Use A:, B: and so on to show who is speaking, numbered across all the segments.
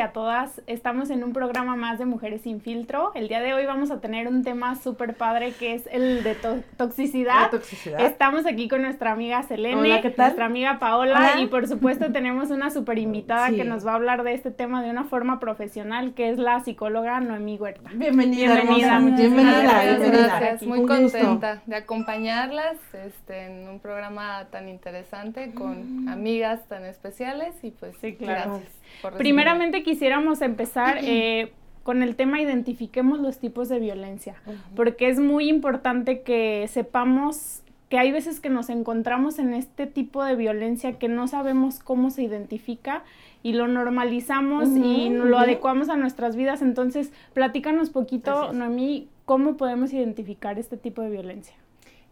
A: A todos y a todas. Estamos en un programa más de Mujeres sin filtro. El día de hoy vamos a tener un tema súper padre que es el de toxicidad. Estamos aquí con nuestra amiga Selene, nuestra amiga Paola y por supuesto tenemos una súper invitada que nos va a hablar de este tema de una forma profesional que es la psicóloga Noemí Huerta.
B: Bienvenida.
A: Bienvenida.
C: Bienvenida. Gracias. Muy contenta de acompañarlas este, en un programa tan interesante con amigas tan especiales y pues sí, claro. Gracias.
A: Primeramente quisiéramos empezar eh, con el tema identifiquemos los tipos de violencia, porque es muy importante que sepamos que hay veces que nos encontramos en este tipo de violencia que no sabemos cómo se identifica y lo normalizamos y lo adecuamos a nuestras vidas. Entonces, platícanos poquito, Noemí, cómo podemos identificar este tipo de violencia.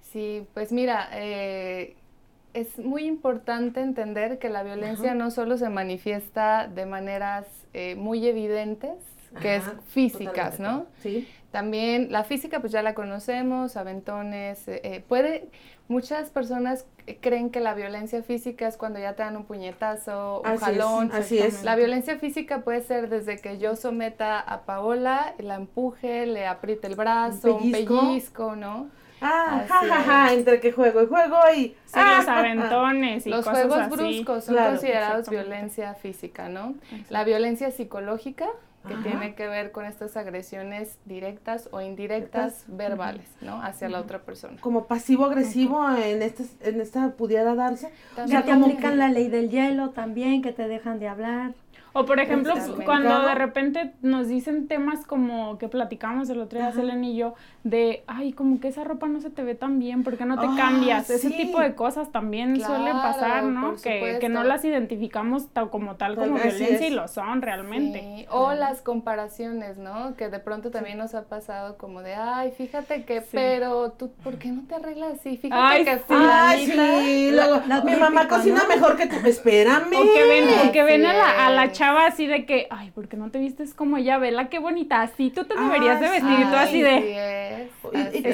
C: Sí, pues mira, eh, es muy importante entender que la violencia no solo se manifiesta de maneras eh, muy evidentes, que es físicas, ¿no? Sí. También la física, pues ya la conocemos, aventones, eh, eh, puede, muchas personas creen que la violencia física es cuando ya te dan un puñetazo, un jalón.
B: así es.
C: La violencia física puede ser desde que yo someta a Paola, la empuje, le apriete el brazo, un pellizco ¿no?
B: Ah, jajaja, entre que juego y juego y...
A: Sí, los aventones y
C: Los juegos bruscos son considerados violencia física, ¿no? La violencia psicológica, que tiene que ver con estas agresiones directas o indirectas verbales, ¿no? Hacia la otra persona.
B: Como pasivo-agresivo en, este, en esta pudiera darse.
D: También o sea, te aplican la ley del hielo también, que te dejan de hablar.
A: O por ejemplo, cuando de repente nos dicen temas como que platicamos el otro día, Selene y yo, de, ay, como que esa ropa no se te ve tan bien, ¿por qué no te ah, cambias? Ese tipo de cosas también suelen pasar, ¿no? Que, que, no las identificamos tal, como tal como violencia y lo son realmente.
C: O las comparaciones, ¿no? Que de pronto también nos ha pasado como de, ay, fíjate que, pero tú, ¿por qué no te arreglas así? Fíjate que
B: ay, sí. mi mamá cocina mejor que tú, espérame.
A: O que ven, o que ven a la, a la chava así de que, ay, ¿por qué no te vistes como ella? Vela, qué bonita, así tú te deberías de vestir, y tú así de...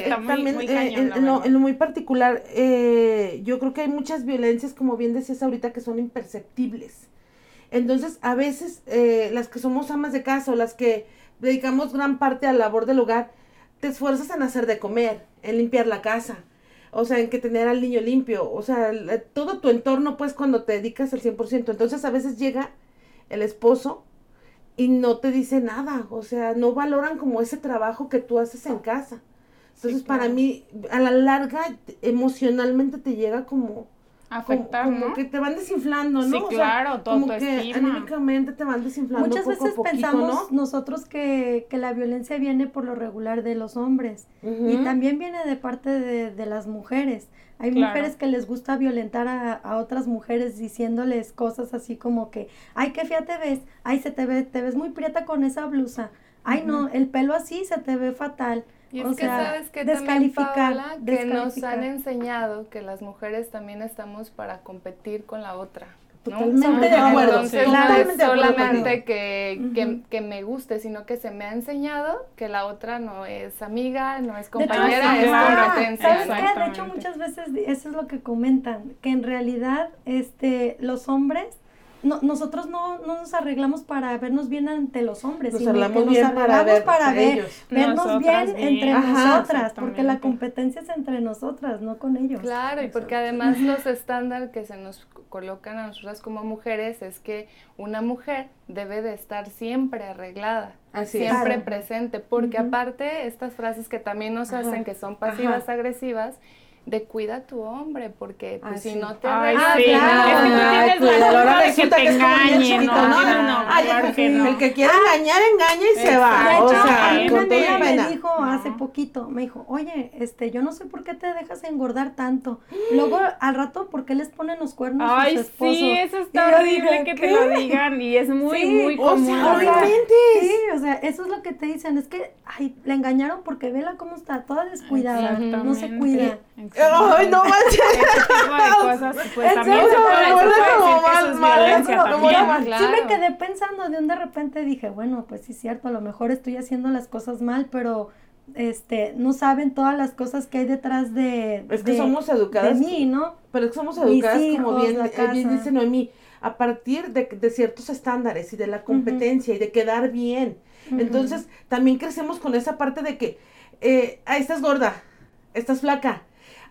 B: también, en, lo, muy particular, eh, yo creo que hay muchas violencias, como bien decías ahorita, que son imperceptibles. Entonces, a veces, eh, las que somos amas de casa o las que dedicamos gran parte a la labor del hogar, te esfuerzas en hacer de comer, en limpiar la casa, o sea, en que tener al niño limpio, o sea, todo tu entorno, pues, cuando te dedicas al 100%. Entonces, a veces llega el esposo y no te dice nada, o sea, no valoran como ese trabajo que tú haces en casa. Entonces, para mí, a la larga, emocionalmente te llega como
A: afectar,
B: como, que te van desinflando, ¿no?
A: Sí, claro, todo como
B: que anímicamente te van desinflando
D: Muchas veces pensamos nosotros que, que, la violencia viene por lo regular de los hombres y también viene de parte de, de las mujeres. Hay mujeres que les gusta violentar a, otras mujeres diciéndoles cosas así como que, ay, qué fea te ves, ay, se te ve, te ves muy prieta con esa blusa, ay, no, el pelo así se te ve fatal.
C: Y es que sabes que descalificar, que nos han enseñado que las mujeres también estamos para competir con la otra.
B: Totalmente de acuerdo. Entonces,
C: no solamente que, que, me guste, sino que se me ha enseñado que la otra no es amiga, no es compañera, es competencia.
D: ¿Sabes De hecho, muchas veces eso es lo que comentan, que en realidad este, los hombres no, nosotros no, no, nos arreglamos para vernos bien ante los hombres,
B: nos sino arreglamos que nos arreglamos para, ver,
D: vernos bien, entre nosotras, porque la competencia es entre nosotras, no con ellos.
C: Claro, y porque además los estándares que se nos colocan a nosotras como mujeres es que una mujer debe de estar siempre arreglada, siempre presente, porque aparte estas frases que también nos hacen que son pasivas agresivas, de cuida a tu hombre, porque pues, si no te
A: arreglas, sí, claro. que tú tienes la de que te engañen, no, no, no,
B: Ay, el que quiere engañar, engaña y se va, o sea,
D: con toda me dijo hace poquito, me dijo, oye, este, yo no sé por qué te dejas engordar tanto, luego al rato, ¿por qué les ponen los cuernos a sus esposos?
A: sí, eso está horrible que te lo digan, y es muy, muy común.
B: O sea,
D: Sí, o sea, eso es lo que te dicen, es que, ay, le engañaron porque vela cómo está, toda descuidada, no se cuida.
B: Ay, no manches.
A: cosas, pues también se puede,
D: Sí me quedé pensando de un de repente dije, bueno, pues sí es cierto, a lo mejor estoy haciendo las cosas mal, pero este, no saben todas las cosas que hay detrás de,
B: es que somos educadas
D: de mí, ¿no?
B: Pero es que somos educadas como bien, bien dice Noemí, a partir de, de ciertos estándares y de la competencia y de quedar bien. Entonces, también crecemos con esa parte de que, eh, ah, estás gorda, estás flaca.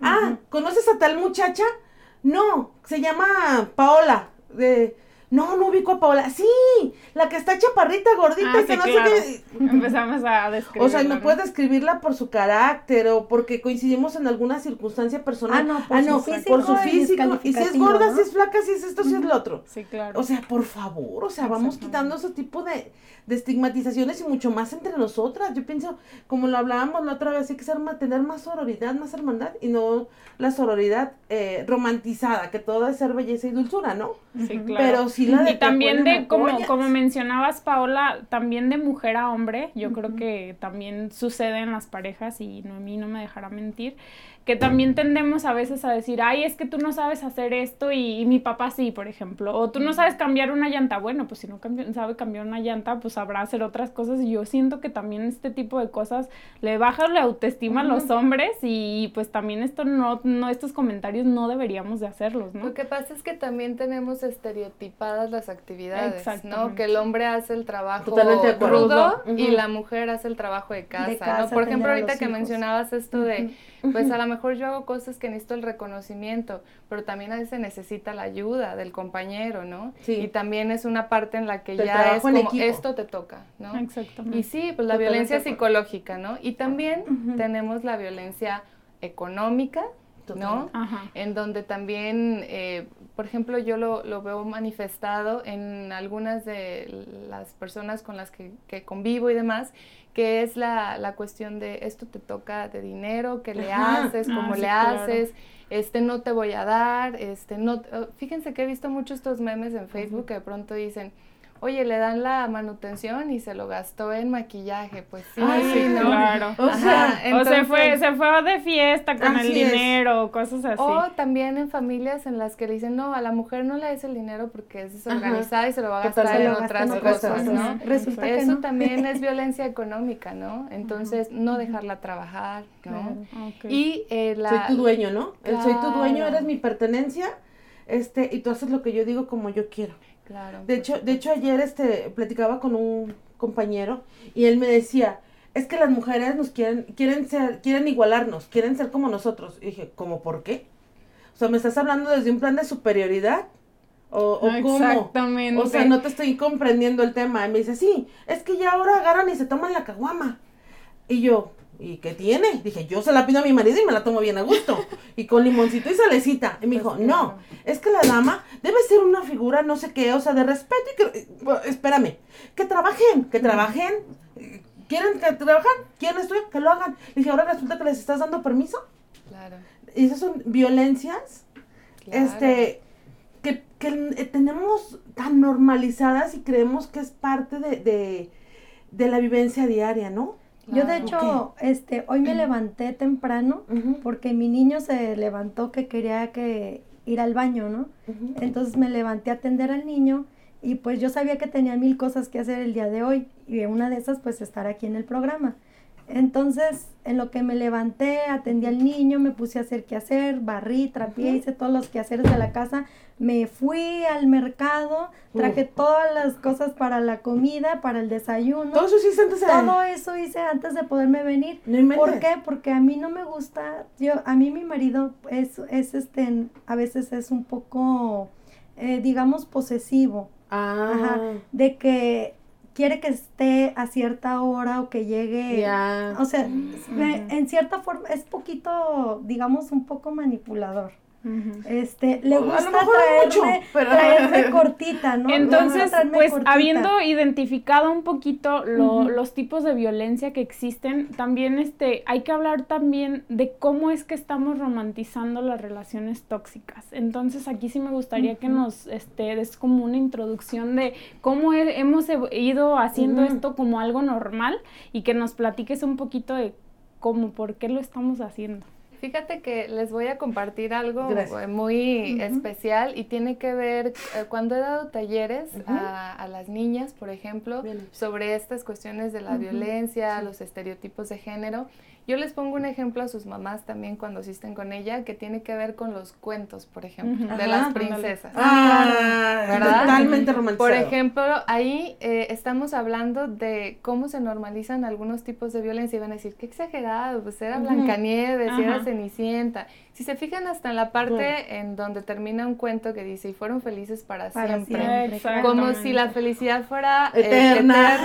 B: Ah, ¿conoces a tal muchacha? No, se llama Paola. De, no, no ubico a Paola. Sí, la que está chaparrita, gordita, ah, que no sé qué.
A: Empezamos a describirla.
B: O sea, no puedes describirla por su carácter o porque coincidimos en alguna circunstancia personal. Ah, no, por, ah, su, físico por su físico. Y, si es gorda, si es flaca, si es esto, si es lo otro.
A: Sí, claro.
B: O sea, por favor, o sea, vamos quitando ese tipo de, de estigmatizaciones y mucho más entre nosotras. Yo pienso, como lo hablábamos la otra vez, hay que ser, tener más sororidad, más hermandad y no la sororidad eh, romantizada, que todo es ser belleza y dulzura, ¿no?
A: Sí, claro. Pero sí la de Y también de, como, como mencionabas, Paola, también de mujer a hombre, yo creo que también sucede en las parejas y no, a mí no me dejará mentir que también tendemos a veces a decir, ay, es que tú no sabes hacer esto y, mi papá sí, por ejemplo, o tú no sabes cambiar una llanta, bueno, pues si no sabe cambiar una llanta, pues sabrá hacer otras cosas y yo siento que también este tipo de cosas le baja la autoestima a los hombres y pues también esto no, no, estos comentarios no deberíamos de hacerlos, ¿no?
C: Lo que pasa es que también tenemos estereotipadas las actividades, ¿no? Que el hombre hace el trabajo crudo y la mujer hace el trabajo de casa, ¿no? Por ejemplo, ahorita que mencionabas esto de pues a lo mejor yo hago cosas que necesito el reconocimiento, pero también a veces necesita la ayuda del compañero, ¿no? Sí. Y también es una parte en la que ya es como esto te toca, ¿no?
A: Exactamente.
C: Y sí, pues la violencia psicológica, ¿no? Y también tenemos la violencia económica, ¿no? Ajá. En donde también, eh, por ejemplo, yo lo, lo, veo manifestado en algunas de las personas con las que, que convivo y demás, que es la, la, cuestión de esto te toca de dinero, qué le haces, ah, cómo le haces, este no te voy a dar, este no, oh, fíjense que he visto muchos estos memes en Facebook que de pronto dicen, oye, le dan la manutención y se lo gastó en maquillaje, pues sí,
A: sí ¿no? claro. O, sea, o se fue, se fue de fiesta con el dinero, cosas así.
C: O también en familias en las que le dicen, no, a la mujer no le des el dinero porque es desorganizada y se lo va a gastar en otras cosas, ¿no? Resulta Eso también es violencia económica, ¿no? Entonces, no dejarla trabajar, ¿no? Y eh, la...
B: Soy tu dueño, ¿no? Soy tu dueño, eres mi pertenencia, este, y tú haces lo que yo digo como yo quiero.
C: Claro.
B: De hecho, de hecho ayer este platicaba con un compañero y él me decía, es que las mujeres nos quieren quieren ser quieren igualarnos, quieren ser como nosotros. Y dije, ¿cómo por qué? O sea, ¿me estás hablando desde un plan de superioridad? ¿O, o Exactamente. O sea, no te estoy comprendiendo el tema. Y me dice, sí, es que ya ahora agarran y se toman la caguama. Y yo, ¿Y qué tiene? Dije, yo se la pido a mi marido y me la tomo bien a gusto. Y con limoncito y salecita. Y me dijo, no, es que la dama debe ser una figura no sé qué, o sea, de respeto y que... Eh, espérame, que trabajen, que trabajen. ¿Quieren que trabajan? ¿Quieren estudiar? Que lo hagan. Dije, ahora resulta que les estás dando permiso.
C: Claro.
B: Y esas son violencias, este, que, que eh, tenemos tan normalizadas y creemos que es parte de, de, de la vivencia diaria, ¿no?
D: Yo de hecho, este, hoy me levanté temprano porque mi niño se levantó que quería que ir al baño, ¿no? Entonces me levanté a atender al niño y pues yo sabía que tenía mil cosas que hacer el día de hoy y una de esas pues estar aquí en el programa. Entonces, en lo que me levanté, atendí al niño, me puse a hacer qué hacer, barrí, trapié, hice todos los quehaceres de la casa, me fui al mercado, traje todas las cosas para la comida, para el desayuno.
B: Todo eso hice antes de
D: Todo eso hice antes de poderme venir. ¿Por qué? Porque a mí no me gusta, yo, a mí mi marido es, es este, a veces es un poco, eh, digamos, posesivo.
B: Ah. Ajá,
D: de que quiere que esté a cierta hora o que llegue. O sea, en cierta forma es poquito, digamos, un poco manipulador. Este, le gusta traerme, cortita, ¿no?
A: Entonces, pues habiendo identificado un poquito los tipos de violencia que existen, también este, hay que hablar también de cómo es que estamos romantizando las relaciones tóxicas. Entonces, aquí sí me gustaría que nos este, des como una introducción de cómo hemos ido haciendo esto como algo normal y que nos platiques un poquito de cómo, por qué lo estamos haciendo.
C: Fíjate que les voy a compartir algo muy especial y tiene que ver, eh, cuando he dado talleres a, las niñas, por ejemplo, sobre estas cuestiones de la violencia, los estereotipos de género, Yo les pongo un ejemplo a sus mamás también cuando asisten con ella, que tiene que ver con los cuentos, por ejemplo, de las princesas.
B: Ah, totalmente romantizado.
C: Por ejemplo, ahí eh, estamos hablando de cómo se normalizan algunos tipos de violencia y van a decir, qué exagerado, pues era Blancanieves, era Cenicienta. Si se fijan hasta en la parte en donde termina un cuento que dice, y fueron felices para, siempre. Como si la felicidad fuera
B: eh, eterna.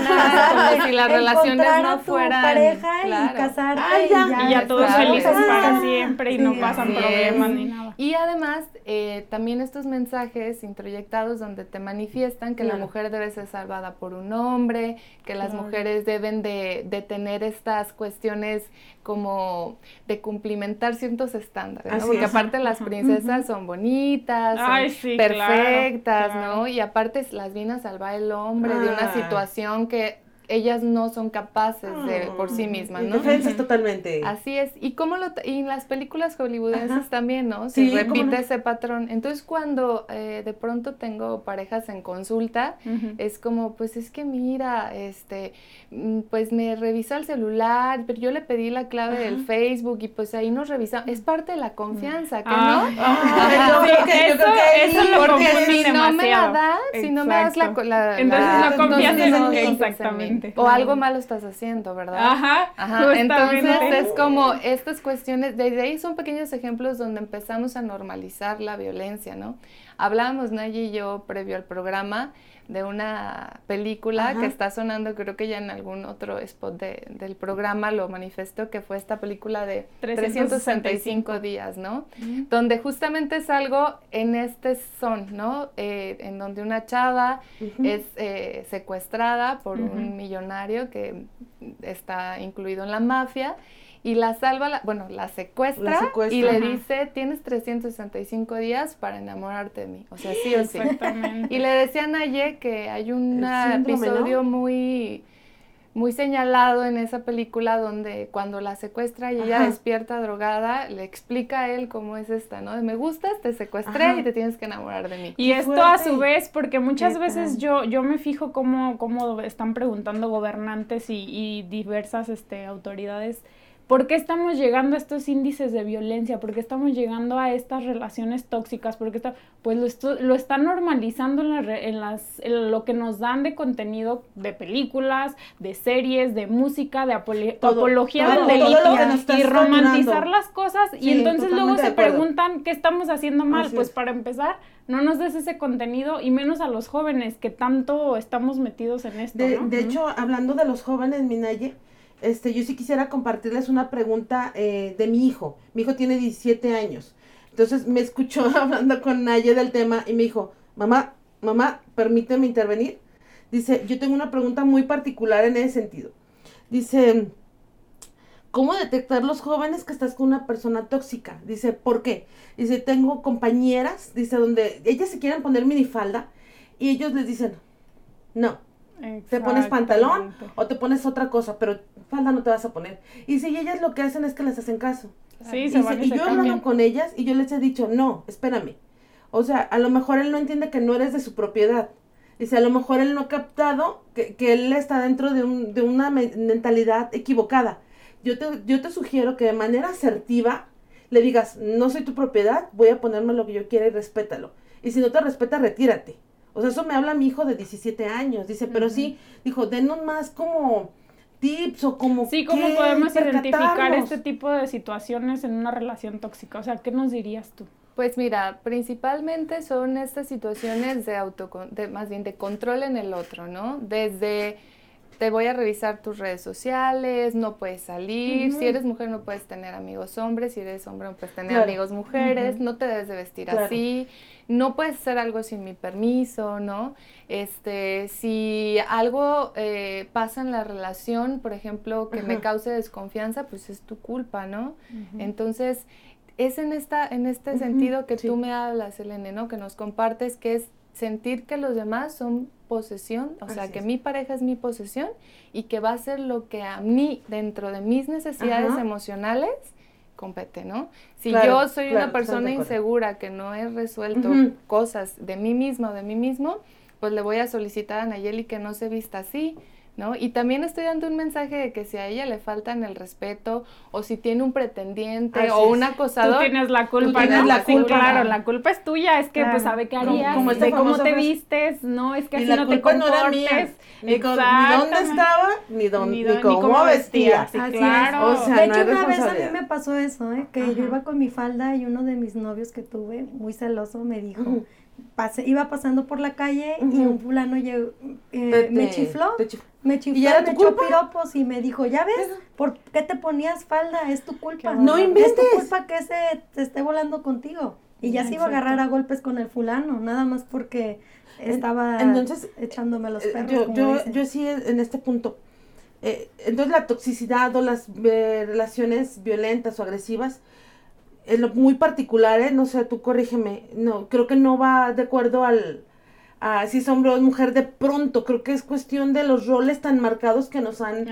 C: como si las relaciones no fueran...
D: pareja y casarte y, ya,
A: y ya todos felices para siempre y no pasan problemas ni nada.
C: Y además, eh, también estos mensajes introyectados donde te manifiestan que la mujer debe ser salvada por un hombre, que las mujeres deben de, de tener estas cuestiones como de cumplimentar ciertos estándares, ¿no? Porque aparte las princesas son bonitas, son perfectas, ¿no? Y aparte las viene a salvar el hombre de una ah. situación que ellas no son capaces de por sí mismas, ¿no?
B: Defensas totalmente.
C: Así es. Y como lo y las películas hollywoodenses también, ¿no? Se repite ese patrón. Entonces cuando eh, de pronto tengo parejas en consulta, es como, pues es que mira, este, mm, pues me revisa el celular, pero yo le pedí la clave del Facebook y pues ahí nos revisamos. Es parte de la confianza, ¿que
A: ah, no? Ah, yo creo que, eso, lo
C: si no me la das, si no me das la, la
A: entonces la, confianza exactamente.
C: O algo malo estás haciendo, ¿verdad?
A: Ajá.
C: Ajá. Entonces es como estas cuestiones, desde ahí son pequeños ejemplos donde empezamos a normalizar la violencia, ¿no? Hablábamos Nayi y yo previo al programa de una película que está sonando, creo que ya en algún otro spot de, del programa lo manifestó, que fue esta película de 365, días, ¿no? Donde justamente es algo en este son, ¿no? Eh, en donde una chava es eh, secuestrada por un millonario que está incluido en la mafia y la salva, bueno, la secuestra, y le dice, tienes 365 días para enamorarte de mí. O sea, sí o sí. Y le decía a Naye que hay un episodio muy muy señalado en esa película donde cuando la secuestra y ella despierta drogada, le explica a él cómo es esta, ¿no? De me gustas, te secuestré y te tienes que enamorar de mí.
A: Y esto a su vez, porque muchas veces yo, yo me fijo cómo, cómo están preguntando gobernantes y, y diversas este, autoridades ¿Por qué estamos llegando a estos índices de violencia? ¿Por qué estamos llegando a estas relaciones tóxicas? Porque está, pues lo, lo están normalizando en, las, lo que nos dan de contenido de películas, de series, de música, de apología del delito y romantizar las cosas. y entonces luego se preguntan qué estamos haciendo mal. pues para empezar, no nos des ese contenido y menos a los jóvenes que tanto estamos metidos en esto.
B: De, de hecho, hablando de los jóvenes, Minaye, este, yo sí quisiera compartirles una pregunta eh, de mi hijo. Mi hijo tiene 17 años. Entonces me escuchó hablando con Naye del tema y me dijo, mamá, mamá, permíteme intervenir. Dice, yo tengo una pregunta muy particular en ese sentido. Dice, ¿cómo detectar los jóvenes que estás con una persona tóxica? Dice, ¿por qué? Dice, tengo compañeras, dice, donde ellas se quieren poner minifalda y ellos les dicen, no, te pones pantalón o te pones otra cosa, pero falda no te vas a poner. Y si ellas lo que hacen es que les hacen caso.
A: Sí, y, se
B: y, yo he hablado con ellas y yo les he dicho, no, espérame. O sea, a lo mejor él no entiende que no eres de su propiedad. Dice, a lo mejor él no ha captado que, que él está dentro de, un, de una mentalidad equivocada. Yo te, yo te sugiero que de manera asertiva le digas, no soy tu propiedad, voy a ponerme lo que yo quiera y respétalo. Y si no te respeta, retírate. O sea, eso me habla mi hijo de 17 años. Dice, pero sí, dijo, denos más como tips o como...
A: Sí, ¿cómo podemos identificar este tipo de situaciones en una relación tóxica? O sea, ¿qué nos dirías tú?
C: Pues mira, principalmente son estas situaciones de auto, de, más bien de control en el otro, ¿no? Desde te voy a revisar tus redes sociales, no puedes salir, si eres mujer no puedes tener amigos hombres, si eres hombre no puedes tener amigos mujeres, no te debes de vestir así, no puedes hacer algo sin mi permiso, ¿no? Este, si algo eh, pasa en la relación, por ejemplo, que me cause desconfianza, pues es tu culpa, ¿no? Entonces, es en, esta, en este sentido que tú me hablas, Elene, ¿no? Que nos compartes que es sentir que los demás son posesión, o sea, que mi pareja es mi posesión y que va a ser lo que a mí, dentro de mis necesidades emocionales, compete, ¿no? Si yo soy una persona insegura que no he resuelto cosas de mí misma o de mí mismo, pues le voy a solicitar a Nayeli que no se vista así, ¿no? Y también estoy dando un mensaje de que si a ella le faltan el respeto o si tiene un pretendiente o un acosador.
A: Tú tienes la culpa,
B: tienes la culpa.
A: claro, la culpa es tuya, es que pues sabe qué harías, como, de cómo te vistes, no, es que así no te comportes. No era mía.
B: Ni, con, ni, dónde estaba, ni, ni, cómo, vestía.
A: claro.
D: O sea, de hecho, una vez a mí me pasó eso, ¿eh? que yo iba con mi falda y uno de mis novios que tuve, muy celoso, me dijo, iba pasando por la calle y un fulano llegó, eh, me chifló, me chifló, ¿Y me echó piropos y me dijo, ya ves, ¿por qué te ponías falda? Es tu culpa.
B: No inventes.
D: Es tu culpa que se te esté volando contigo. Y ya se iba a agarrar a golpes con el fulano, nada más porque estaba entonces, echándome los eh, perros.
B: Yo, yo, yo sí en este punto. Eh, entonces la toxicidad o las relaciones violentas o agresivas es lo muy particular, ¿eh? no sé, tú corrígeme, no, creo que no va de acuerdo al, a si es hombre o es mujer de pronto, creo que es cuestión de los roles tan marcados que nos han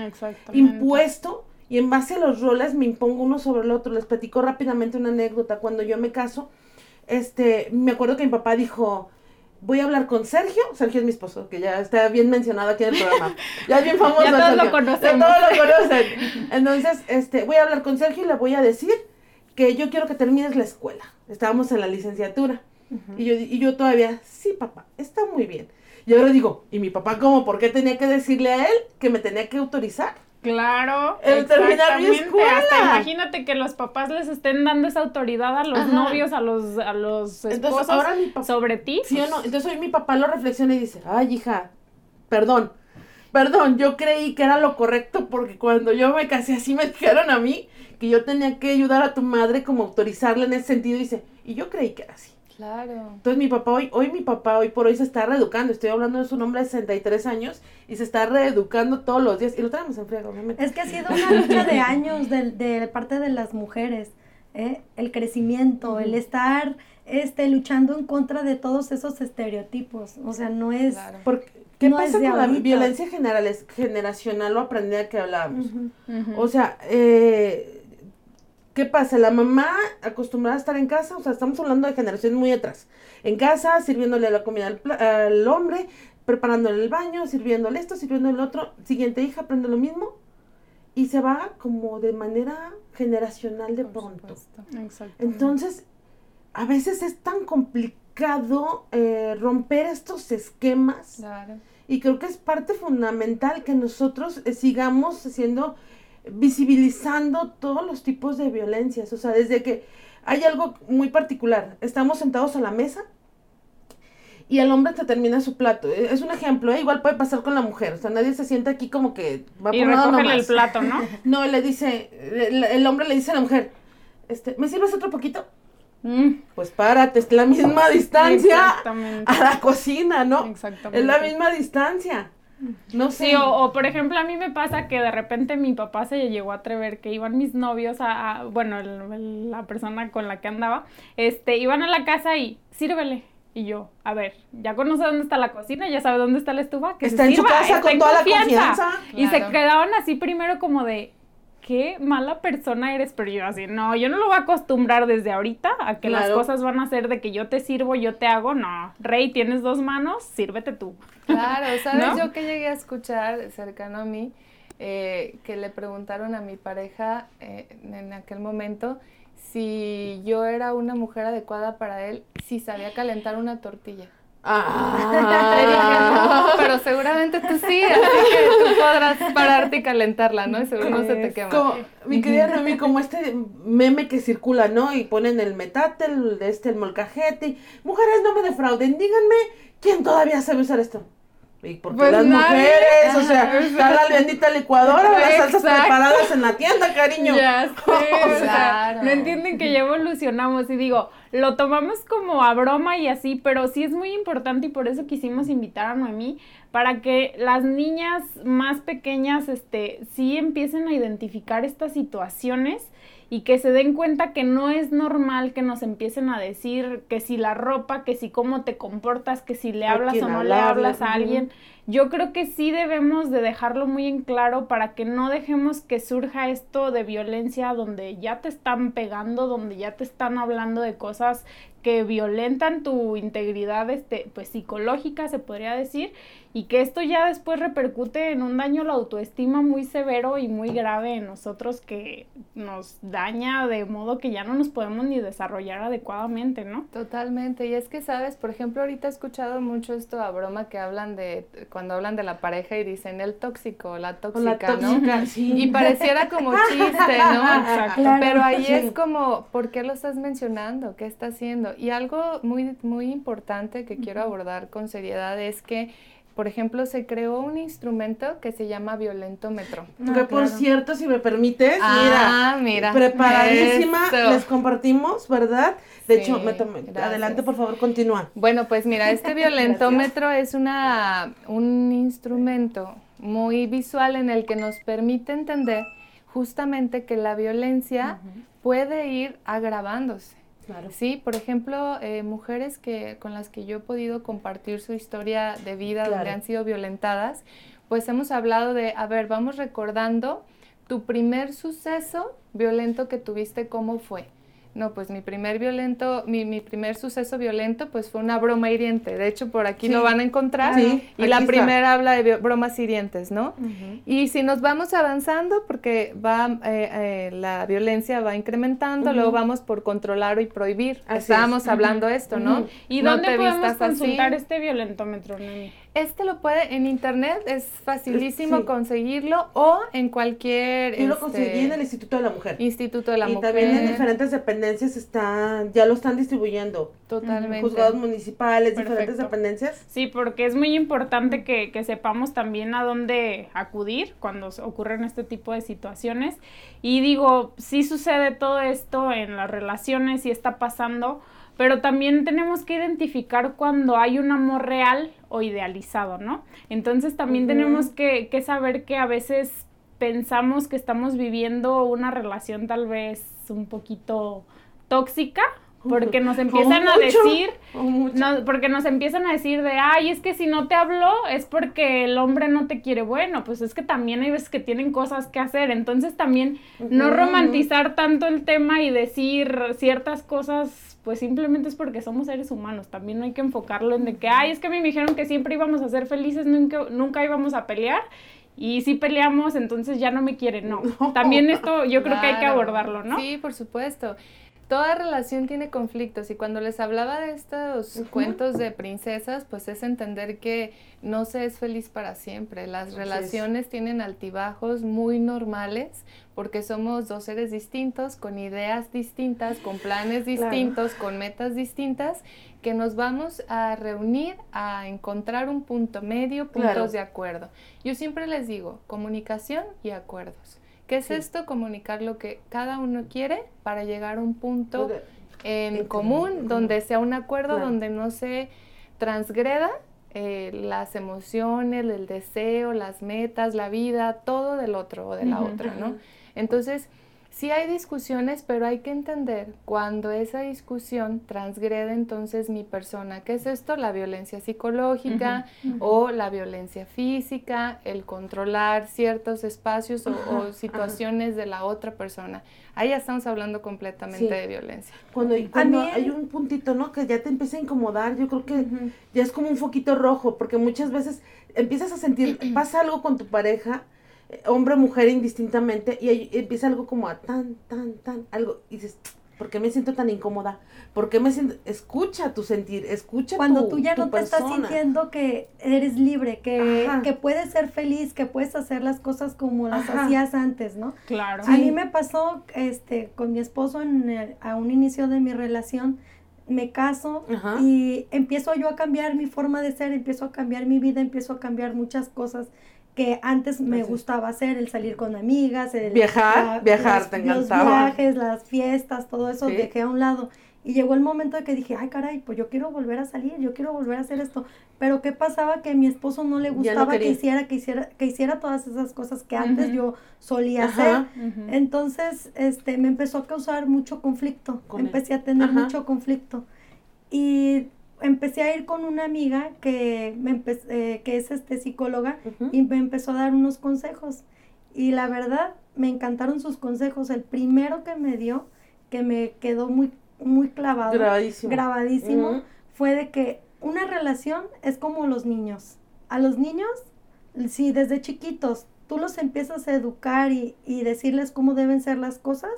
B: impuesto y en base a los roles me impongo uno sobre el otro. Les platico rápidamente una anécdota, cuando yo me caso, este, me acuerdo que mi papá dijo, voy a hablar con Sergio, Sergio es mi esposo, que ya está bien mencionado aquí en el programa, ya es bien famoso.
A: ya todos lo conocen. Ya
B: todos lo conocen. Entonces, este, voy a hablar con Sergio y le voy a decir que yo quiero que termines la escuela. Estábamos en la licenciatura. y, yo, y yo todavía, sí, papá, está muy bien. Y ahora digo, ¿y mi papá cómo? ¿Por qué tenía que decirle a él que me tenía que autorizar?
A: Claro. El terminar mi escuela. Hasta imagínate que los papás les estén dando esa autoridad a los novios, a los, a los esposos ahora mi papá, sobre ti.
B: Sí o no. Entonces hoy mi papá lo reflexiona y dice, ay, hija, perdón. Perdón, yo creí que era lo correcto porque cuando yo me casé así me dijeron a mí que yo tenía que ayudar a tu madre como autorizarla en ese sentido. Y dice, y yo creí que era así.
C: Claro.
B: Entonces mi papá hoy, hoy mi papá hoy por hoy se está reeducando. Estoy hablando de su nombre de 63 años y se está reeducando todos los días. Y lo tenemos en friega, obviamente.
D: Es que ha sido una lucha de años de, de parte de las mujeres. ¿eh? El crecimiento, el estar este, luchando en contra de todos esos estereotipos. O sea, no es...
B: Claro. Porque, ¿Qué pasa con la violencia general? Es generacional o aprender que hablábamos. O sea, eh, ¿Qué pasa? La mamá acostumbrada a estar en casa, o sea, estamos hablando de generaciones muy atrás. En casa, sirviéndole la comida al, hombre, preparándole el baño, sirviéndole esto, sirviéndole el otro. Siguiente hija aprende lo mismo y se va como de manera generacional de pronto. Entonces, a veces es tan complicado eh, romper estos esquemas. Y creo que es parte fundamental que nosotros eh, sigamos haciendo visibilizando todos los tipos de violencias. O sea, desde que hay algo muy particular. Estamos sentados a la mesa y el hombre te termina su plato. E, es un ejemplo, ¿eh? igual puede pasar con la mujer. O sea, nadie se sienta aquí como que
A: va y por el plato, ¿no?
B: no, le dice, el, hombre le dice a la mujer, este, ¿me sirves otro poquito? Mm. Pues párate, es la misma distancia a la cocina, ¿no? Exactamente. Es la misma distancia.
A: No sé. Sí, o, por ejemplo, a mí me pasa que de repente mi papá se llegó a atrever que iban mis novios a, bueno, la persona con la que andaba, este, iban a la casa y sírvele. Y yo, a ver, ya conoce dónde está la cocina, ya sabe dónde está la estufa, que
B: está en su casa con toda la confianza.
A: Y se quedaban así primero como de, qué mala persona eres, pero yo así, no, yo no lo voy a acostumbrar desde ahorita a que las cosas van a ser de que yo te sirvo, yo te hago, no, Rey, tienes dos manos, sírvete tú.
C: Claro, ¿sabes? Yo que llegué a escuchar cercano a mí, eh, que le preguntaron a mi pareja eh, en aquel momento si yo era una mujer adecuada para él, si sabía calentar una tortilla. Ah. pero seguramente tú sí, así que tú podrás pararte y calentarla, ¿no? Y seguro no se te quema.
B: Como, mi querida Noemí, como este meme que circula, ¿no? Y ponen el metate, el, este, el molcajete. Mujeres, no me defrauden, díganme, ¿quién todavía sabe usar esto? Y porque pues las mujeres, o sea, está la bendita licuadora, las salsas preparadas en la tienda, cariño.
A: Ya sé, no entienden que ya evolucionamos y digo, lo tomamos como a broma y así, pero sí es muy importante y por eso quisimos invitar a Noemí para que las niñas más pequeñas, este, sí empiecen a identificar estas situaciones y que se den cuenta que no es normal que nos empiecen a decir que si la ropa, que si cómo te comportas, que si le hablas o no le hablas a alguien. Yo creo que sí debemos de dejarlo muy en claro para que no dejemos que surja esto de violencia donde ya te están pegando, donde ya te están hablando de cosas que violentan tu integridad este, pues psicológica, se podría decir, y que esto ya después repercute en un daño a la autoestima muy severo y muy grave en nosotros que nos daña de modo que ya no nos podemos ni desarrollar adecuadamente, ¿no?
C: Totalmente, y es que sabes, por ejemplo, ahorita he escuchado mucho esto a broma que hablan de, cuando hablan de la pareja y dicen el tóxico, la tóxica, ¿no? Y pareciera como chiste, ¿no? Pero ahí es como, ¿por qué lo estás mencionando? ¿Qué está haciendo? Y algo muy, muy importante que quiero abordar con seriedad es que por ejemplo, se creó un instrumento que se llama violentómetro.
B: que por cierto, si me permites, ah, mira, preparadísima, les compartimos, ¿verdad? De hecho, me adelante, por favor, continúa.
C: Bueno, pues mira, este violentómetro es una, un instrumento muy visual en el que nos permite entender justamente que la violencia puede ir agravándose. Sí, por ejemplo, eh, mujeres que, con las que yo he podido compartir su historia de vida donde han sido violentadas, pues hemos hablado de, a ver, vamos recordando tu primer suceso violento que tuviste, ¿cómo fue? No, pues mi primer violento, mi, mi, primer suceso violento, pues fue una broma hiriente. De hecho, por aquí lo van a encontrar. y la primera habla de bromas hirientes, ¿no? Y si nos vamos avanzando, porque va eh, eh, la violencia va incrementando, luego vamos por controlar y prohibir. Estábamos hablando esto, ¿no?
A: ¿Y dónde podemos consultar este violentómetro, Nemi?
C: Este lo puede en internet, es facilísimo conseguirlo o en cualquier...
B: Yo lo este, conseguí en el Instituto de la Mujer.
C: Instituto de la Mujer.
B: Y también en diferentes dependencias están, ya lo están distribuyendo.
C: Totalmente.
B: Juzgados municipales, diferentes dependencias.
A: Sí, porque es muy importante que, que sepamos también a dónde acudir cuando ocurren este tipo de situaciones. Y digo, sí sucede todo esto en las relaciones y está pasando pero también tenemos que identificar cuando hay un amor real o idealizado, ¿no? Entonces también tenemos que, que saber que a veces pensamos que estamos viviendo una relación tal vez un poquito tóxica porque nos empiezan a decir, no, porque nos empiezan a decir de, ay, es que si no te habló es porque el hombre no te quiere. Bueno, pues es que también hay veces que tienen cosas que hacer. Entonces también no romantizar tanto el tema y decir ciertas cosas, pues simplemente es porque somos seres humanos. También no hay que enfocarlo en de que, ay, es que a mí me dijeron que siempre íbamos a ser felices, nunca, nunca íbamos a pelear. Y si peleamos, entonces ya no me quieren, no. También esto yo creo que hay que abordarlo, ¿no?
C: Sí, por supuesto toda relación tiene conflictos y cuando les hablaba de estos cuentos de princesas, pues es entender que no se es feliz para siempre. Las relaciones tienen altibajos muy normales porque somos dos seres distintos, con ideas distintas, con planes distintos, con metas distintas, que nos vamos a reunir a encontrar un punto medio, puntos de acuerdo. Yo siempre les digo, comunicación y acuerdos. ¿Qué es esto? Comunicar lo que cada uno quiere para llegar a un punto en común, donde sea un acuerdo, donde no se transgreda eh, las emociones, el deseo, las metas, la vida, todo del otro o de la otra, ¿no? Entonces, Sí hay discusiones, pero hay que entender cuando esa discusión transgrede entonces mi persona. ¿Qué es esto? La violencia psicológica o la violencia física, el controlar ciertos espacios o, situaciones de la otra persona. Ahí ya estamos hablando completamente de violencia.
B: Cuando, cuando hay un puntito, ¿no? Que ya te empieza a incomodar, yo creo que ya es como un foquito rojo, porque muchas veces empiezas a sentir, pasa algo con tu pareja hombre mujer indistintamente y ahí empieza algo como a tan, tan, tan, algo, y dices, ¿por qué me siento tan incómoda? ¿Por qué me siento, escucha tu sentir, escucha
D: Cuando tú ya no te estás sintiendo que eres libre, que, que, puedes ser feliz, que puedes hacer las cosas como las hacías antes, ¿no?
A: Claro.
D: A mí me pasó, este, con mi esposo en a un inicio de mi relación, me caso y empiezo yo a cambiar mi forma de ser, empiezo a cambiar mi vida, empiezo a cambiar muchas cosas que antes me gustaba hacer, el salir con amigas, el
B: viajar, viajar,
D: los, te Los viajes, las fiestas, todo eso dejé a un lado. Y llegó el momento de que dije, ay caray, pues yo quiero volver a salir, yo quiero volver a hacer esto. Pero ¿qué pasaba? Que a mi esposo no le gustaba que hiciera, que hiciera, que hiciera todas esas cosas que antes yo solía hacer. Entonces, este, me empezó a causar mucho conflicto. Empecé a tener mucho conflicto. Y empecé a ir con una amiga que, me eh, que es este psicóloga y me empezó a dar unos consejos. Y la verdad, me encantaron sus consejos. El primero que me dio, que me quedó muy muy clavado, grabadísimo, grabadísimo fue de que una relación es como los niños. A los niños, si desde chiquitos tú los empiezas a educar y, y decirles cómo deben ser las cosas,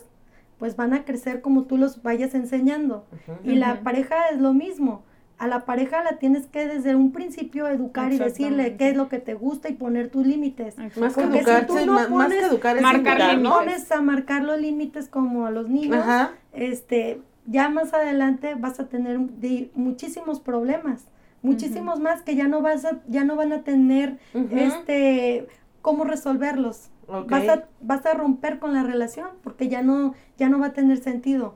D: pues van a crecer como tú los vayas enseñando. Y la pareja es lo mismo. A la pareja la tienes que desde un principio educar y decirle qué es lo que te gusta y poner tus límites.
B: Más que, educar, más, que educar es marcar
D: ¿no? pones a marcar los límites como a los niños, este ya más adelante vas a tener muchísimos problemas, muchísimos más que ya no vas a, ya no van a tener este cómo resolverlos. Vas, a, vas a romper con la relación porque ya no, ya no va a tener sentido.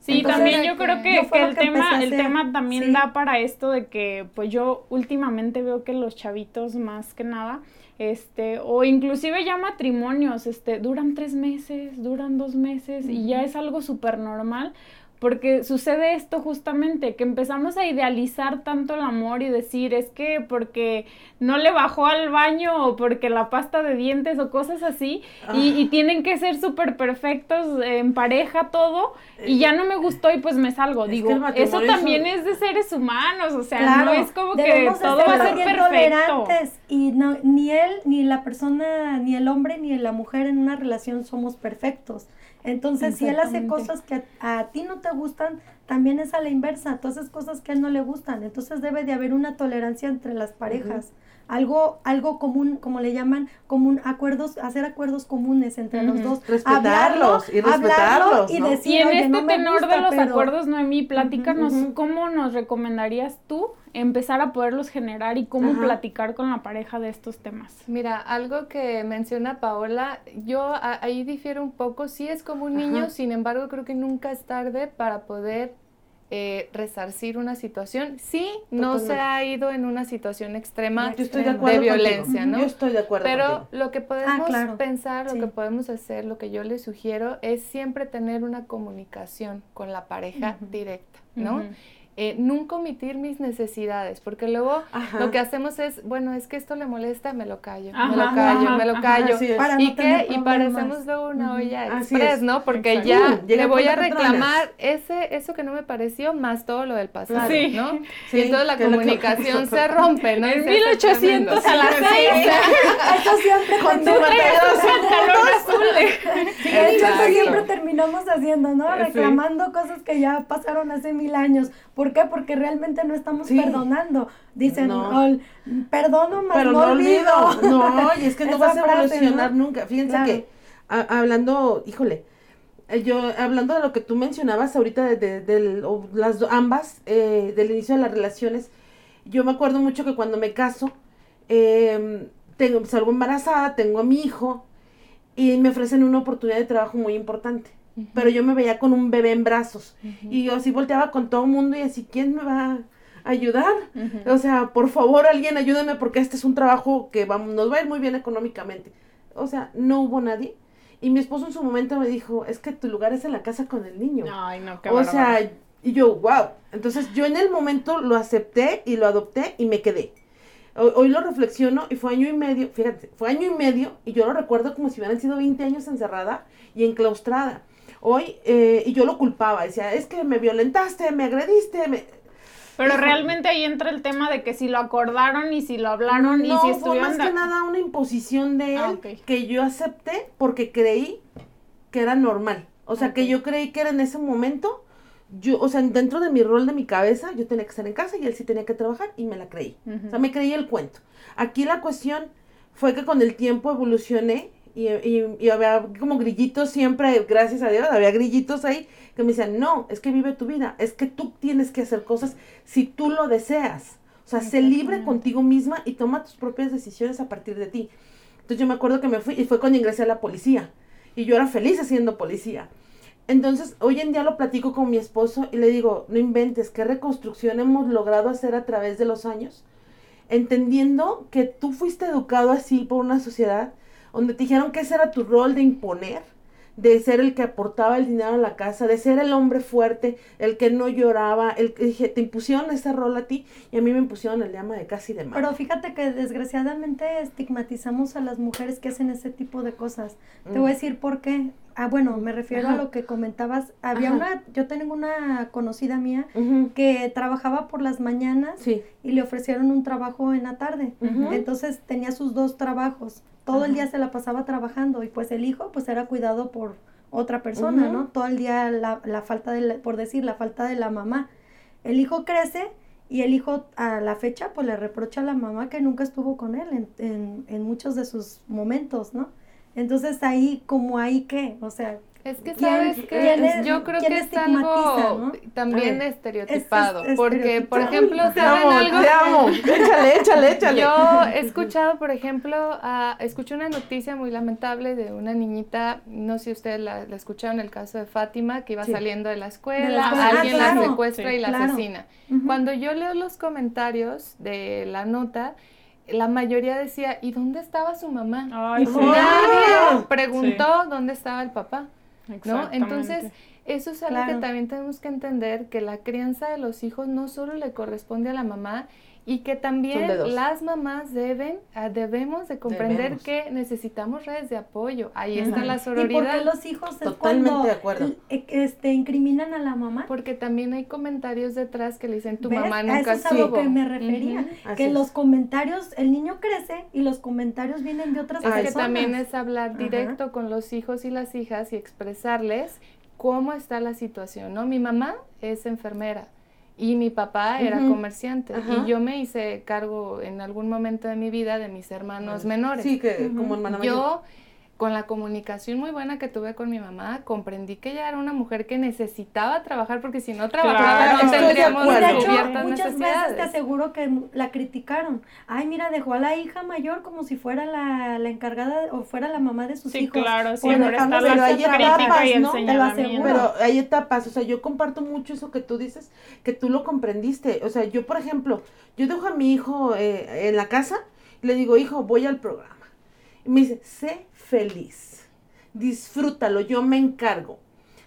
A: Sí, también yo creo que, el, tema, el tema también da para esto de que pues yo últimamente veo que los chavitos más que nada, este, o inclusive ya matrimonios, este, duran tres meses, duran dos meses y ya es algo súper normal porque sucede esto justamente, que empezamos a idealizar tanto el amor y decir, es que porque no le bajó al baño o porque la pasta de dientes o cosas así, y, ah. tienen que ser súper perfectos en pareja todo, y ya no me gustó y pues me salgo. Digo, eso también es... de seres humanos, o sea, no es como que todo va a ser perfecto.
D: Y no, ni él, ni la persona, ni el hombre, ni la mujer en una relación somos perfectos. Entonces, si él hace cosas que a, ti no te gustan, también es a la inversa. Tú haces cosas que a él no le gustan. Entonces, debe de haber una tolerancia entre las parejas algo, algo común, como le llaman, común, acuerdos, hacer acuerdos comunes entre los dos.
B: Respetarlos y respetarlos.
A: Y, decir, y en este tenor de los acuerdos, Noemí, platícanos cómo nos recomendarías tú empezar a poderlos generar y cómo platicar con la pareja de estos temas.
C: Mira, algo que menciona Paola, yo ahí difiero un poco, sí es como un niño, sin embargo creo que nunca es tarde para poder eh, resarcir una situación sí no se ha ido en una situación extrema de, violencia, ¿no?
B: Yo estoy de acuerdo.
C: Pero lo que podemos ah, pensar, lo que podemos hacer, lo que yo le sugiero es siempre tener una comunicación con la pareja directa, ¿no? Eh, nunca omitir mis necesidades, porque luego lo que hacemos es, bueno, es que esto le molesta, me lo callo, me lo callo, me lo callo. y que y parecemos luego una olla express, ¿no? Porque ya le voy a reclamar ese eso que no me pareció más todo lo del pasado, ¿no? y entonces la comunicación se rompe, ¿no?
A: En 1800 a las 6.
D: Eso siempre con tu azul. Sí, siempre terminamos haciendo, ¿no? Reclamando cosas que ya pasaron hace mil años. ¿Por qué? Porque realmente no estamos perdonando. Dicen, perdono más Pero no, olvido.
B: No, y es que no vas a evolucionar nunca. Fíjense que hablando, híjole, eh, yo hablando de lo que tú mencionabas ahorita de, las ambas eh, del inicio de las relaciones, yo me acuerdo mucho que cuando me caso, eh, tengo, salgo embarazada, tengo a mi hijo y me ofrecen una oportunidad de trabajo muy importante pero yo me veía con un bebé en brazos y yo así volteaba con todo el mundo y así, ¿quién me va a ayudar? O sea, por favor, alguien ayúdeme porque este es un trabajo que vamos, nos va a ir muy bien económicamente. O sea, no hubo nadie. Y mi esposo en su momento me dijo, es que tu lugar es en la casa con el niño.
A: Ay, no, qué
B: O sea, y yo, wow. Entonces yo en el momento lo acepté y lo adopté y me quedé. Hoy, hoy, lo reflexiono y fue año y medio, fíjate, fue año y medio y yo lo recuerdo como si hubieran sido 20 años encerrada y enclaustrada hoy, eh, y yo lo culpaba, decía, es que me violentaste, me agrediste, me...
A: Pero realmente ahí entra el tema de que si lo acordaron y si lo hablaron y si estuvieron...
B: fue más que nada una imposición de ah, él que yo acepté porque creí que era normal. O sea, que yo creí que era en ese momento, yo, o sea, dentro de mi rol de mi cabeza, yo tenía que estar en casa y él sí tenía que trabajar y me la creí. O sea, me creí el cuento. Aquí la cuestión fue que con el tiempo evolucioné y, había como grillitos siempre, gracias a Dios, había grillitos ahí que me decían, no, es que vive tu vida, es que tú tienes que hacer cosas si tú lo deseas. O sea, sé libre contigo misma y toma tus propias decisiones a partir de ti. Entonces yo me acuerdo que me fui y fue cuando ingresé a la policía. Y yo era feliz haciendo policía. Entonces, hoy en día lo platico con mi esposo y le digo, no inventes, qué reconstrucción hemos logrado hacer a través de los años, entendiendo que tú fuiste educado así por una sociedad donde te dijeron que ese era tu rol de imponer, de ser el que aportaba el dinero a la casa, de ser el hombre fuerte, el que no lloraba, el que dije, te impusieron ese rol a ti y a mí me impusieron el de ama de casa y de
D: Pero fíjate que desgraciadamente estigmatizamos a las mujeres que hacen ese tipo de cosas. Te voy a mm. decir por qué. Ah, bueno, me refiero a lo que comentabas. Había una, yo tengo una conocida mía que trabajaba por las mañanas y le ofrecieron un trabajo en la tarde. Entonces tenía sus dos trabajos. Todo el día se la pasaba trabajando y pues el hijo pues era cuidado por otra persona, ¿no? Todo el día la, la falta de, por decir, la falta de la mamá. El hijo crece y el hijo a la fecha pues le reprocha a la mamá que nunca estuvo con él en, en, en muchos de sus momentos, ¿no? Entonces ahí, como ahí qué, o sea,
C: es que sabes que yo creo que es algo también estereotipado, porque por ejemplo, ¿saben algo?
B: Te amo, échale, échale, échale.
C: Yo he escuchado, por ejemplo, escuché una noticia muy lamentable de una niñita, no sé si ustedes la, escucharon, el caso de Fátima, que iba saliendo de la escuela, alguien la secuestra y la asesina. Cuando yo leo los comentarios de la nota, la mayoría decía, ¿y dónde estaba su mamá? Ay, Nadie preguntó dónde estaba el papá. ¿no? Entonces, eso es algo que también tenemos que entender, que la crianza de los hijos no solo le corresponde a la mamá, y que también las mamás deben, ah, debemos de comprender que necesitamos redes de apoyo. Ahí está la sororidad. ¿Y por
D: qué los hijos Totalmente de acuerdo. este, incriminan a la mamá?
C: Porque también hay comentarios detrás que le dicen tu mamá nunca
D: Eso es a lo que me refería. Que los comentarios, el niño crece y los comentarios vienen de otras personas.
C: que también es hablar directo con los hijos y las hijas y expresarles cómo está la situación, ¿no? Mi mamá es enfermera y mi papá era comerciante y yo me hice cargo en algún momento de mi vida de mis hermanos menores.
B: Sí, que como hermana
C: mayor. Yo con la comunicación muy buena que tuve con mi mamá, comprendí que ella era una mujer que necesitaba trabajar porque si no trabajaba no tendríamos cubiertas
D: muchas veces te aseguro que la criticaron. Ay, mira, dejó a la hija mayor como si fuera la, la encargada o fuera la mamá de sus hijos.
A: Sí, claro, siempre está pero hay etapas, ¿no? Te lo
B: aseguro. Pero hay etapas, o sea, yo comparto mucho eso que tú dices, que tú lo comprendiste. O sea, yo, por ejemplo, yo dejo a mi hijo eh, en la casa y le digo, hijo, voy al programa. Y me dice, sé feliz. Disfrútalo, yo me encargo.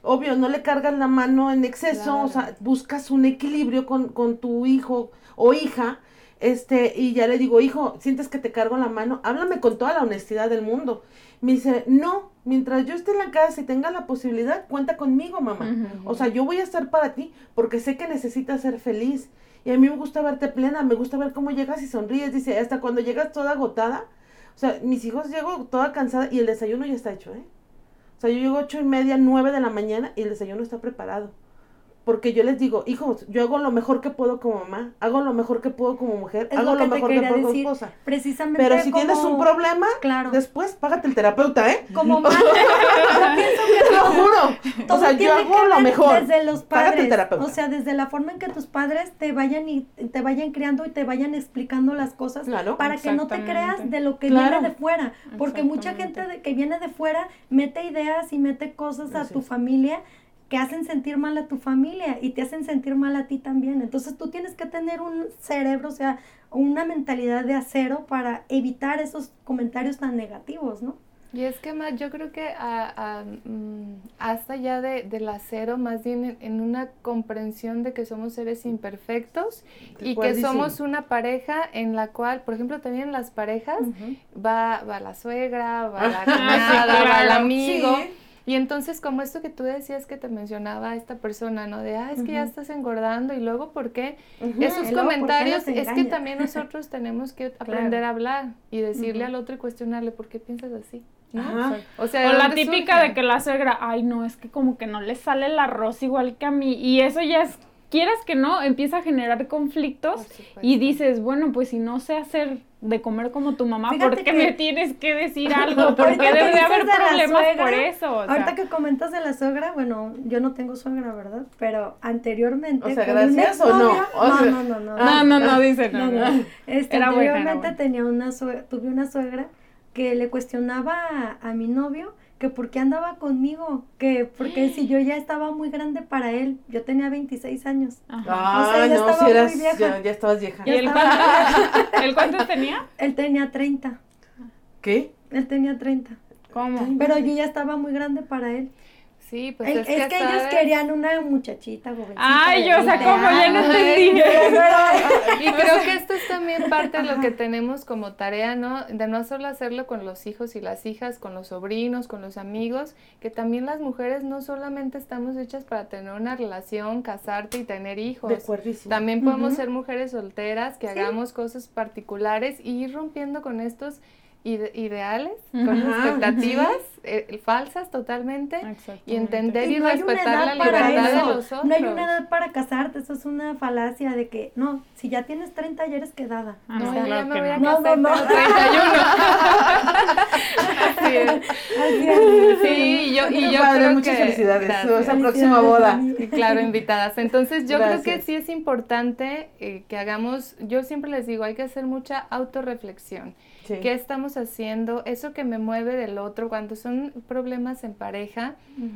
B: Obvio, no le cargas la mano en exceso, o sea, buscas un equilibrio con, con tu hijo o hija, este, y ya le digo, hijo, sientes que te cargo la mano, háblame con toda la honestidad del mundo. Me dice, no, mientras yo esté en la casa y tenga la posibilidad, cuenta conmigo, mamá. O sea, yo voy a estar para ti porque sé que necesitas ser feliz. Y a mí me gusta verte plena, me gusta ver cómo llegas y sonríes. Dice, hasta cuando llegas toda agotada, o sea, mis hijos llego toda cansada y el desayuno ya está hecho, ¿eh? O sea, yo llego ocho y media, nueve de la mañana y el desayuno está preparado. Porque yo les digo, hijos, yo hago lo mejor que puedo como mamá, hago lo mejor que puedo como mujer, hago lo, mejor que puedo como esposa.
D: Precisamente.
B: Pero si tienes un problema, claro. después págate el terapeuta, ¿eh?
D: Como madre, que
B: lo juro. o sea, yo hago lo mejor.
D: Desde los padres. Págate el terapeuta. O sea, desde la forma en que tus padres te vayan y te vayan criando y te vayan explicando las cosas claro, para que no te creas de lo que viene de fuera. Porque mucha gente de, que viene de fuera mete ideas y mete cosas a tu familia que hacen sentir mal a tu familia y te hacen sentir mal a ti también. Entonces tú tienes que tener un cerebro, o sea, una mentalidad de acero para evitar esos comentarios tan negativos, ¿no?
C: Y es que más, yo creo que mm, hasta ya de, del acero, más bien en, una comprensión de que somos seres imperfectos y que somos una pareja en la cual, por ejemplo, también las parejas, va, va la suegra, va la cuñada, va el amigo. Y entonces, como esto que tú decías que te mencionaba esta persona, ¿no? De, ah, es que ya estás engordando y luego, ¿por qué? Esos comentarios, es que también nosotros tenemos que aprender a hablar y decirle al otro y cuestionarle, ¿por qué piensas así?
A: O, sea, o la típica de que la suegra, ay, no, es que como que no le sale el arroz igual que a mí. Y eso ya es quieras que no, empieza a generar conflictos y dices, bueno, pues si no sé hacer de comer como tu mamá, ¿por qué me tienes que decir algo? Porque debe de haber problemas por eso.
D: ahorita que comentas de la suegra, bueno, yo no tengo suegra, ¿verdad? Pero anteriormente.
B: O sea, gracias o no.
D: no, no, no, no.
A: No, no, no, dice no.
D: Este, anteriormente tenía una suegra, tuve una suegra que le cuestionaba a mi novio que por qué andaba conmigo, que porque si yo ya estaba muy grande para él, yo tenía 26 años.
B: Ah, o sea, no, si eras, ya, ya, estabas vieja.
A: ¿Y él cuánto, ¿el cuánto tenía?
D: Él tenía 30.
B: ¿Qué?
D: Él tenía 30.
A: ¿Cómo?
D: Pero yo ya estaba muy grande para él.
C: Sí, pues
D: es, que, ellos querían una muchachita jovencita.
A: Ay, yo, o sea, como ya no entendí.
C: y creo que esto es también parte de lo que tenemos como tarea, ¿no? De no solo hacerlo con los hijos y las hijas, con los sobrinos, con los amigos, que también las mujeres no solamente estamos hechas para tener una relación, casarte y tener hijos. De también podemos ser mujeres solteras, que hagamos cosas particulares y ir rompiendo con estos ideales, con expectativas eh, falsas totalmente y entender y, respetar la libertad de los otros.
D: No hay una edad para casarte, eso es una falacia de que no, si ya tienes 30 ya eres quedada.
C: Ah, no, ya me voy a casar, no, no, no. 31. Así es. Sí, yo, y yo creo
B: muchas felicidades, esa próxima boda.
C: Claro, invitadas. Entonces yo creo que sí es importante eh, que hagamos, yo siempre les digo, hay que hacer mucha autorreflexión. ¿Qué estamos haciendo? Eso que me mueve del otro, cuando son problemas en pareja,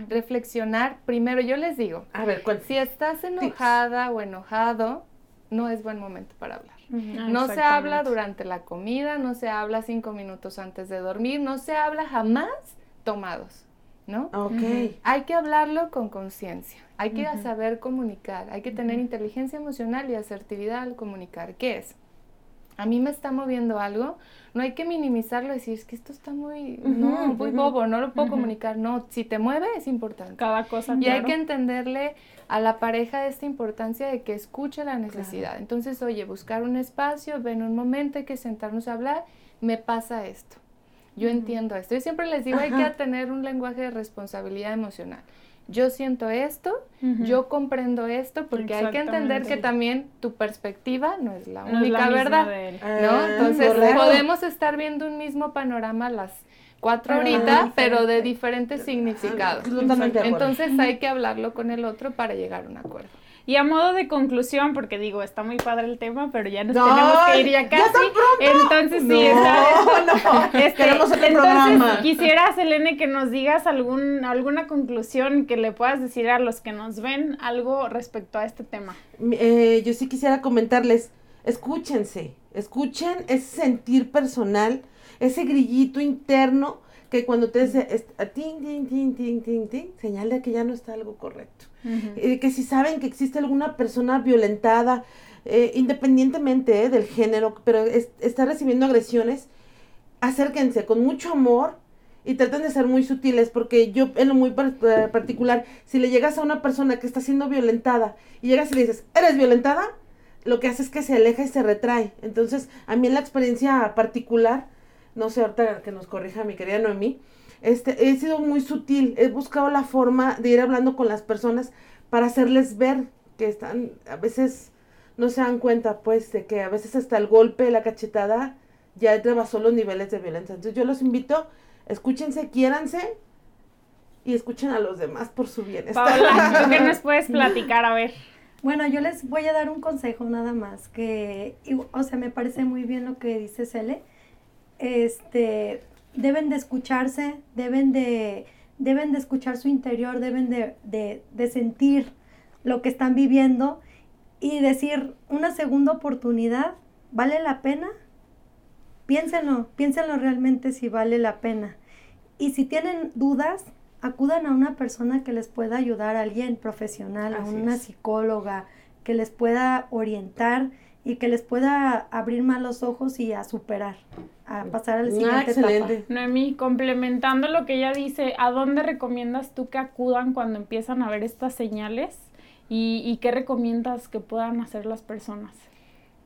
C: reflexionar. Primero, yo les digo, a ver, si estás enojada o enojado, no es buen momento para hablar. No se habla durante la comida, no se habla cinco minutos antes de dormir, no se habla jamás tomados. ¿no?
B: Okay.
C: Hay que hablarlo con conciencia, hay que saber comunicar, hay que tener inteligencia emocional y asertividad al comunicar. ¿Qué es? A mí me está moviendo algo, no hay que minimizarlo, decir, es que esto está muy, no, muy bobo, no lo puedo comunicar. No, si te mueve es importante.
A: Cada cosa.
C: Y hay que entenderle a la pareja esta importancia de que escuche la necesidad. Entonces, oye, buscar un espacio, ven un momento, hay que sentarnos a hablar, me pasa esto. Yo entiendo esto. Yo siempre les digo, hay que tener un lenguaje de responsabilidad emocional yo siento esto, yo comprendo esto, porque hay que entender que también tu perspectiva no es la única verdad, ¿no? Ah, Entonces podemos estar viendo un mismo panorama las cuatro ahorita, pero de diferentes significados. Entonces hay que hablarlo con el otro para llegar a un acuerdo.
A: Y a modo de conclusión, porque digo, está muy padre el tema, pero ya nos tenemos que ir ya casi. Entonces, sí, no, este, Queremos otro entonces, Quisiera, Selene, que nos digas algún, alguna conclusión que le puedas decir a los que nos ven algo respecto a este tema.
B: Eh, yo sí quisiera comentarles, escúchense, escuchen ese sentir personal, ese grillito interno que cuando te dice, ting, ting, ting, ting, ting, ting, señal de que ya no está algo correcto. Eh, que si saben que existe alguna persona violentada, eh, independientemente eh, del género, pero está recibiendo agresiones, acérquense con mucho amor y traten de ser muy sutiles, porque yo en lo muy particular, si le llegas a una persona que está siendo violentada y llegas y le dices, ¿eres violentada? Lo que hace es que se aleja y se retrae. Entonces, a mí en la experiencia particular, no sé, ahorita que nos corrija mi querida Noemí, este, he sido muy sutil, he buscado la forma de ir hablando con las personas para hacerles ver que están, a veces no se dan cuenta, pues, de que a veces hasta el golpe, la cachetada, ya rebasó los niveles de violencia. Entonces yo los invito, escúchense, quiéranse y escuchen a los demás por su bienestar.
A: Paola, ¿qué nos puedes platicar? A ver.
D: Bueno, yo les voy a dar un consejo nada más, que, o sea, me parece muy bien lo que dice Cele. Este, deben de escucharse, deben de, deben de escuchar su interior, deben de, sentir lo que están viviendo y decir una segunda oportunidad, ¿vale la pena? Piénsenlo, piénsenlo realmente si vale la pena. Y si tienen dudas, acudan a una persona que les pueda ayudar, a alguien profesional, a una psicóloga, que les pueda orientar y que les pueda abrir más los ojos y a superar, a pasar al siguiente etapa.
A: Noemí, complementando lo que ella dice, ¿a dónde recomiendas tú que acudan cuando empiezan a ver estas señales? ¿Y, qué recomiendas que puedan hacer las personas?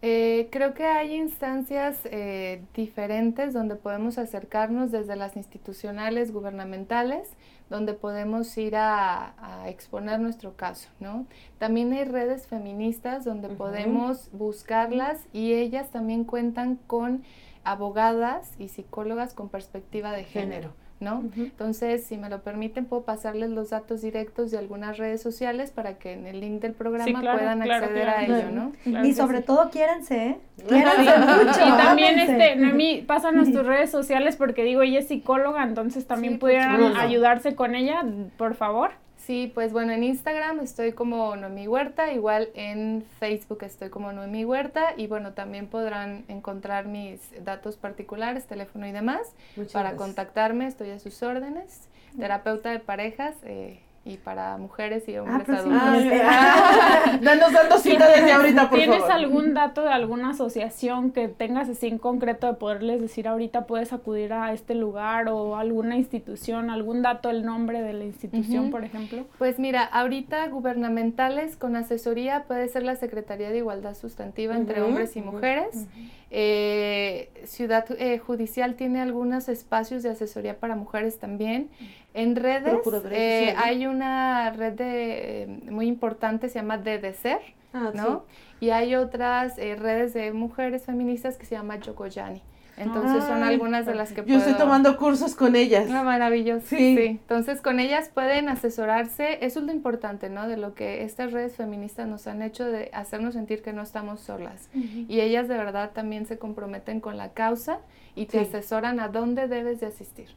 C: Eh, creo que hay instancias eh, diferentes donde podemos acercarnos desde las institucionales gubernamentales donde podemos ir a, exponer nuestro caso, ¿no? También hay redes feministas donde podemos buscarlas y ellas también cuentan con abogadas y psicólogas con perspectiva de género. ¿No? Entonces, si me lo permiten, puedo pasarles los datos directos de algunas redes sociales para que en el link del programa puedan acceder a ello, ¿no?
D: y sobre todo quiéranse, ¿eh? mucho.
A: Y también, este, Noemí, pásanos tus redes sociales porque digo, ella es psicóloga, entonces también pudieran ayudarse con ella, por favor.
C: Sí, pues bueno, en Instagram estoy como Noemi Huerta, igual en Facebook estoy como Noemi Huerta y bueno, también podrán encontrar mis datos particulares, teléfono y demás para contactarme, estoy a sus órdenes, terapeuta de parejas. Eh, y para mujeres y hombres ah, adultos.
B: Ah, danos dando cita desde ahorita, por
A: ¿Tienes algún dato de alguna asociación que tengas así en concreto de poderles decir ahorita puedes acudir a este lugar o alguna institución, algún dato, el nombre de la institución, por ejemplo?
C: Pues mira, ahorita gubernamentales con asesoría puede ser la Secretaría de Igualdad Sustantiva entre hombres y mujeres. Eh, Ciudad eh, Judicial tiene algunos espacios de asesoría para mujeres también. En redes eh, hay una red de, muy importante, se llama DDCER, ah, ¿no? Y hay otras redes de mujeres feministas que se llama Yokoyani. Entonces son algunas de las que
B: Yo estoy tomando cursos con ellas.
C: Ah, maravilloso. Sí. Entonces con ellas pueden asesorarse. Eso es lo importante, ¿no? De lo que estas redes feministas nos han hecho de hacernos sentir que no estamos solas. Y ellas de verdad también se comprometen con la causa y te asesoran a dónde debes de asistir.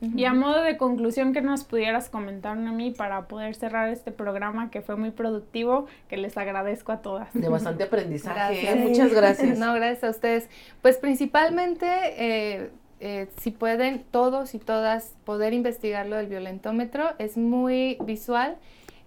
A: Y a modo de conclusión, que nos pudieras comentar, a mí para poder cerrar este programa que fue muy productivo, que les agradezco a todas.
B: De bastante aprendizaje, ¿eh? muchas gracias.
C: No, gracias a ustedes. Pues principalmente, eh, eh, si pueden todos y todas poder investigar lo del violentómetro, es muy visual.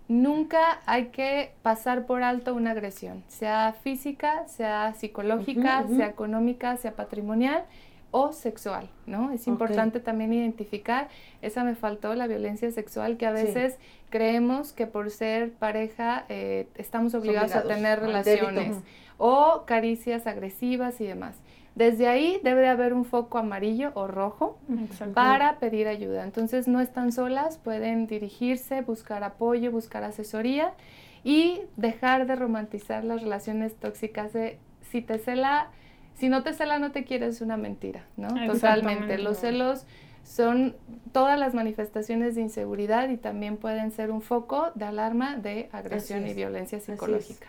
C: Nunca hay que pasar por alto una agresión, sea física, sea psicológica, sea económica, sea patrimonial o sexual, ¿no? Es importante también identificar, esa me faltó, la violencia sexual, que a veces creemos que por ser pareja eh, estamos obligados, a tener relaciones o caricias agresivas y demás. Desde ahí debe de haber un foco amarillo o rojo para pedir ayuda. Entonces no están solas, pueden dirigirse, buscar apoyo, buscar asesoría y dejar de romantizar las relaciones tóxicas de si te cela si no te cela, no te quieres, una mentira, ¿no? Totalmente. Los celos son todas las manifestaciones de inseguridad y también pueden ser un foco de alarma de agresión y violencia psicológica.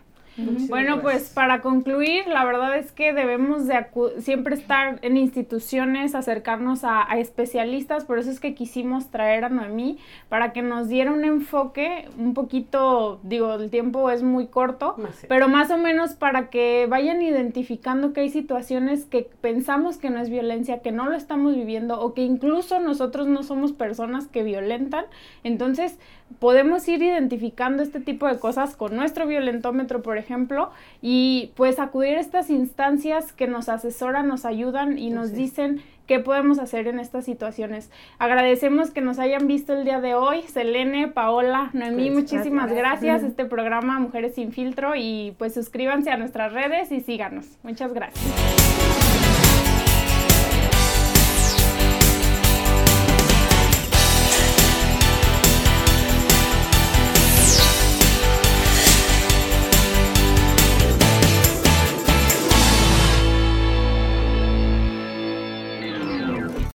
A: Bueno, pues para concluir, la verdad es que debemos de siempre estar en instituciones, acercarnos a, especialistas, por eso es que quisimos traer a Noemí para que nos diera un enfoque un poquito, digo, el tiempo es muy corto, pero más o menos para que vayan identificando que hay situaciones que pensamos que no es violencia, que no lo estamos viviendo o que incluso nosotros no somos personas que violentan. Entonces, podemos ir identificando este tipo de cosas con nuestro violentómetro, por ejemplo, y pues acudir a estas instancias que nos asesoran, nos ayudan y nos dicen qué podemos hacer en estas situaciones. Agradecemos que nos hayan visto el día de hoy. Selene, Paola, Noemí, pues, muchísimas gracias. Este programa Mujeres sin filtro y pues suscríbanse a nuestras redes y síganos. Muchas gracias.